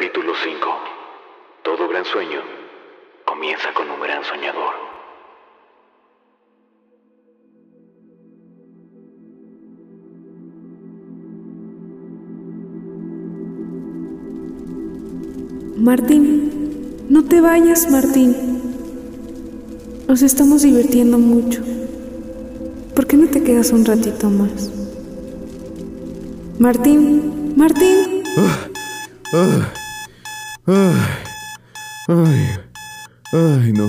Capítulo 5. Todo gran sueño comienza con un gran soñador. Martín, no te vayas, Martín. Nos estamos divirtiendo mucho. ¿Por qué no te quedas un ratito más? Martín, Martín. Ay, ay, ay, no.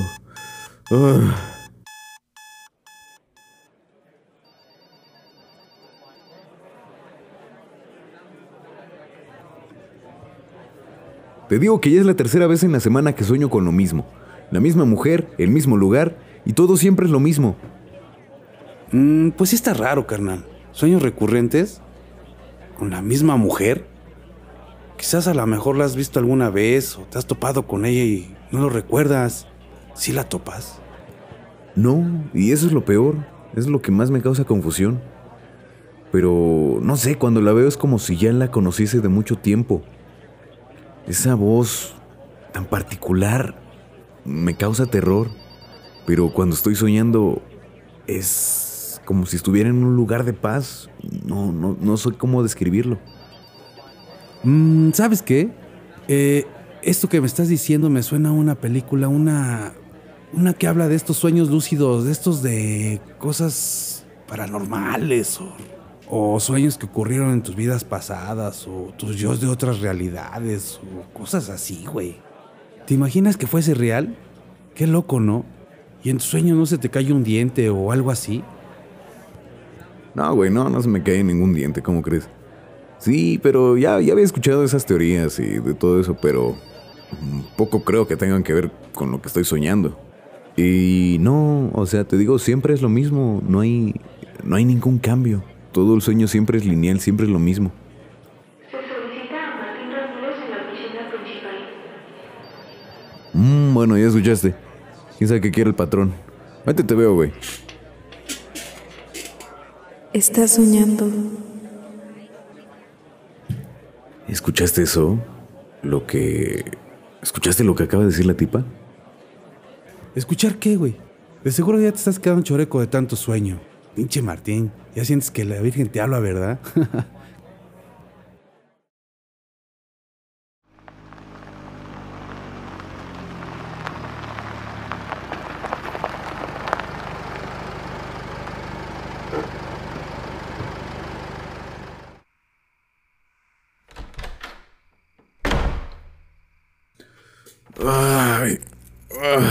Te digo que ya es la tercera vez en la semana que sueño con lo mismo. La misma mujer, el mismo lugar y todo siempre es lo mismo. Mm, pues sí está raro, carnal. ¿Sueños recurrentes? ¿Con la misma mujer? Quizás a lo mejor la has visto alguna vez o te has topado con ella y no lo recuerdas. ¿Sí la topas? No, y eso es lo peor. Es lo que más me causa confusión. Pero no sé, cuando la veo es como si ya la conociese de mucho tiempo. Esa voz tan particular me causa terror. Pero cuando estoy soñando es como si estuviera en un lugar de paz. No, no, no sé cómo describirlo. Mm, ¿Sabes qué? Eh, esto que me estás diciendo me suena a una película, una. Una que habla de estos sueños lúcidos, de estos de cosas paranormales o, sueños que ocurrieron en tus vidas pasadas o tus yo de otras realidades o cosas así, güey. ¿Te imaginas que fuese real? Qué loco, ¿no? Y en tu sueño no se te cae un diente o algo así. No, güey, no, no se me cae ningún diente, ¿cómo crees? Sí, pero ya, ya había escuchado esas teorías y de todo eso, pero poco creo que tengan que ver con lo que estoy soñando. Y no, o sea, te digo, siempre es lo mismo, no hay, no hay ningún cambio. Todo el sueño siempre es lineal, siempre es lo mismo. Se solicita a Martín Ramírez en la oficina principal. Mm, bueno, ya escuchaste. ¿Quién sabe qué quiere el patrón? Vete, te veo, güey. Estás soñando. ¿Escuchaste eso? Lo que... ¿Escuchaste lo que acaba de decir la tipa? ¿Escuchar qué, güey? De seguro ya te estás quedando choreco de tanto sueño. Pinche Martín, ya sientes que la Virgen te habla, ¿verdad? Ay, ay,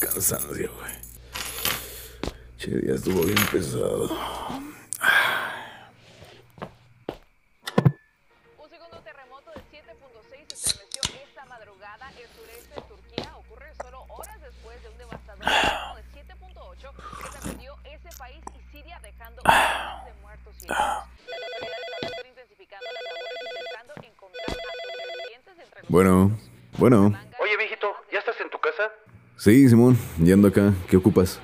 cansancio, güey. Che, día estuvo bien pesado. Un segundo terremoto de 7.6 se estremeció esta madrugada en sureste de Turquía. Ocurre solo horas después de un devastador sismo de 7.8 que sacudió ese país y Siria dejando miles de muertos y heridos. Los Bueno, bueno. Oye, viejito, ¿ya estás en tu casa? Sí, Simón, ya ando acá. ¿Qué ocupas?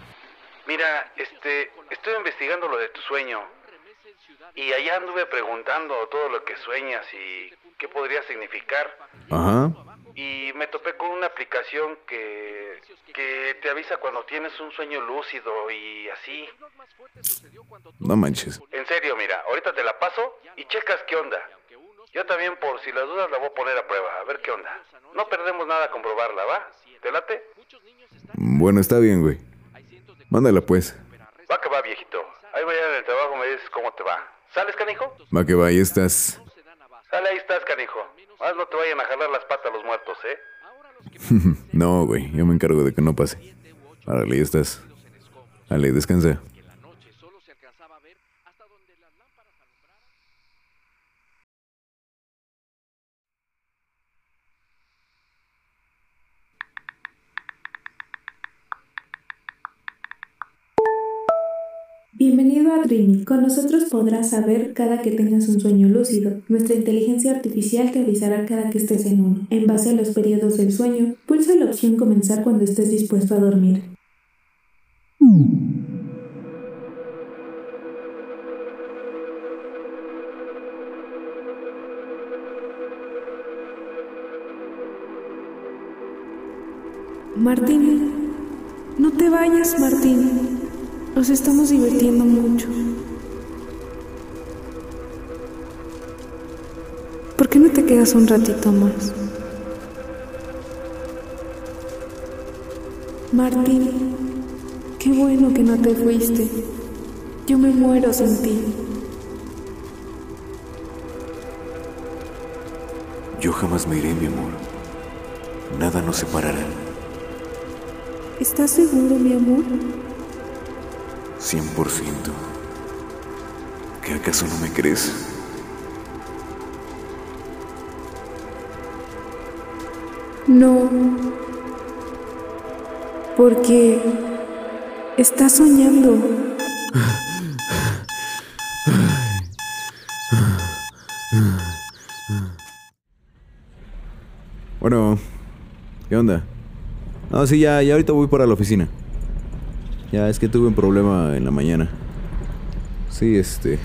Mira, este, estoy investigando lo de tu sueño. Y allá anduve preguntando todo lo que sueñas y qué podría significar. Ajá. Y me topé con una aplicación que, que te avisa cuando tienes un sueño lúcido y así. No manches. En serio, mira, ahorita te la paso y checas qué onda. Yo también, por si las dudas, la voy a poner a prueba, a ver qué onda. No perdemos nada con probarla, ¿va? ¿Te late? Bueno, está bien, güey. Mándala pues. Va que va, viejito. Ahí mañana en el trabajo me dices cómo te va. ¿Sales, canijo? Va que va, ahí estás. Sale, ahí estás, canijo. Más no te vayan a jalar las patas los muertos, ¿eh? no, güey, yo me encargo de que no pase. Árale, ahí estás. Dale, descansa. Bienvenido a Dreamy. Con nosotros podrás saber cada que tengas un sueño lúcido, nuestra inteligencia artificial te avisará cada que estés en uno. En base a los periodos del sueño, pulsa la opción Comenzar cuando estés dispuesto a dormir. Martín, no te vayas, Martín. Nos estamos divirtiendo mucho. ¿Por qué no te quedas un ratito más? Martín, qué bueno que no te fuiste. Yo me muero sin ti. Yo jamás me iré, mi amor. Nada nos separará. ¿Estás seguro, mi amor? 100%. ¿Qué acaso no me crees? No. Porque estás soñando. Bueno, ¿qué onda? No, sí, ya, ya ahorita voy para la oficina. Ya, es que tuve un problema en la mañana. Sí, este...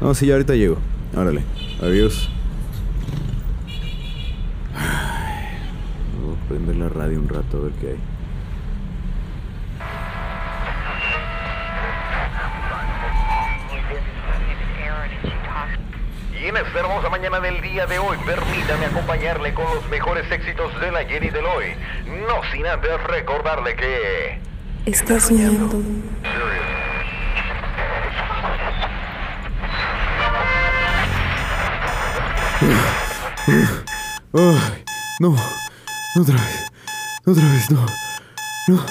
No, sí, ya ahorita llego. Órale, adiós. Voy a prender la radio un rato a ver qué hay. Y en esta hermosa mañana del día de hoy, permítame acompañarle con los mejores éxitos de la Jenny del hoy. No sin antes recordarle que... Estás soñando. Ay, no, no otra vez, no otra vez, no, no.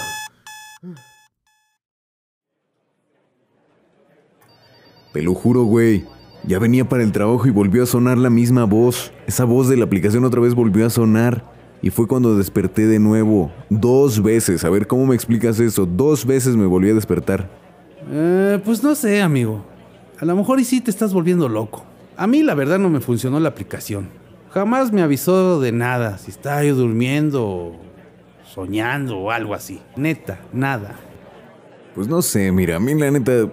Te lo juro, güey. Ya venía para el trabajo y volvió a sonar la misma voz. Esa voz de la aplicación otra vez volvió a sonar. Y fue cuando desperté de nuevo. Dos veces. A ver, ¿cómo me explicas eso? Dos veces me volví a despertar. Eh, pues no sé, amigo. A lo mejor y sí te estás volviendo loco. A mí la verdad no me funcionó la aplicación. Jamás me avisó de nada, si estaba yo durmiendo, soñando o algo así. Neta, nada. Pues no sé, mira, a mí la neta,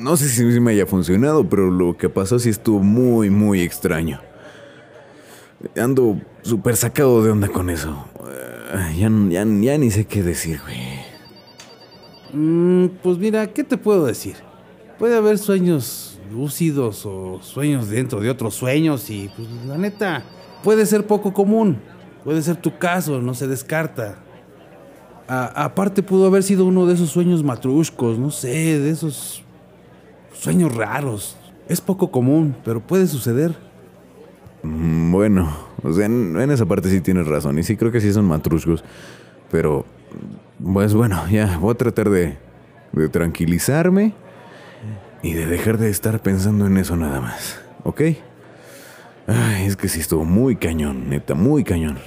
no sé si me haya funcionado, pero lo que pasó sí estuvo muy, muy extraño. Ando súper sacado de onda con eso. Eh, ya, ya, ya ni sé qué decir, güey. Mm, pues mira, ¿qué te puedo decir? Puede haber sueños lúcidos o sueños dentro de otros sueños y pues la neta puede ser poco común. Puede ser tu caso, no se descarta. Aparte pudo haber sido uno de esos sueños matrushcos, no sé, de esos sueños raros. Es poco común, pero puede suceder. Mm, Bueno, o sea, en, esa parte sí tienes razón. Y sí creo que sí son matruscos. Pero, pues bueno, ya voy a tratar de, de tranquilizarme y de dejar de estar pensando en eso nada más. ¿Ok? Ay, es que sí estuvo muy cañón, neta, muy cañón.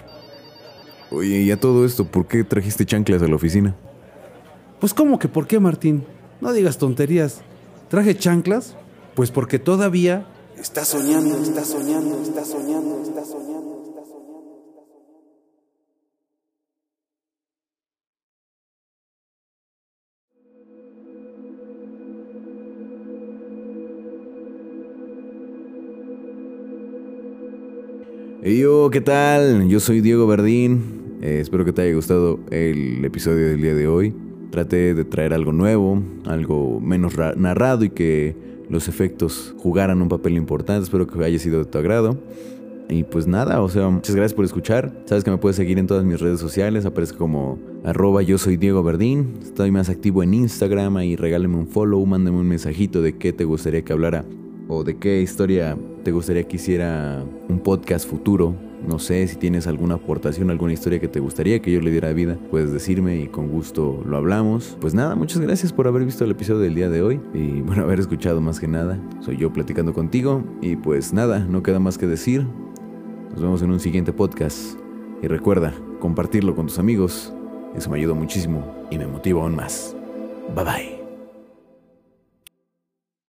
Oye, y a todo esto, ¿por qué trajiste chanclas a la oficina? Pues ¿cómo que por qué, Martín? No digas tonterías. ¿Traje chanclas? Pues porque todavía está soñando, está soñando, está soñando, está soñando. Hey yo, ¿qué tal? Yo soy Diego Verdín. Eh, espero que te haya gustado el episodio del día de hoy. Traté de traer algo nuevo, algo menos ra- narrado y que los efectos jugaran un papel importante. Espero que haya sido de tu agrado. Y pues nada, o sea, muchas gracias por escuchar. Sabes que me puedes seguir en todas mis redes sociales. Aparezco como arroba yo soy Diego Verdín. Estoy más activo en Instagram. Ahí regálame un follow, mándame un mensajito de qué te gustaría que hablara o de qué historia te gustaría que hiciera un podcast futuro. No sé si tienes alguna aportación, alguna historia que te gustaría que yo le diera vida, puedes decirme y con gusto lo hablamos. Pues nada, muchas gracias por haber visto el episodio del día de hoy y bueno, haber escuchado más que nada. Soy yo platicando contigo y pues nada, no queda más que decir. Nos vemos en un siguiente podcast y recuerda compartirlo con tus amigos. Eso me ayuda muchísimo y me motiva aún más. Bye bye.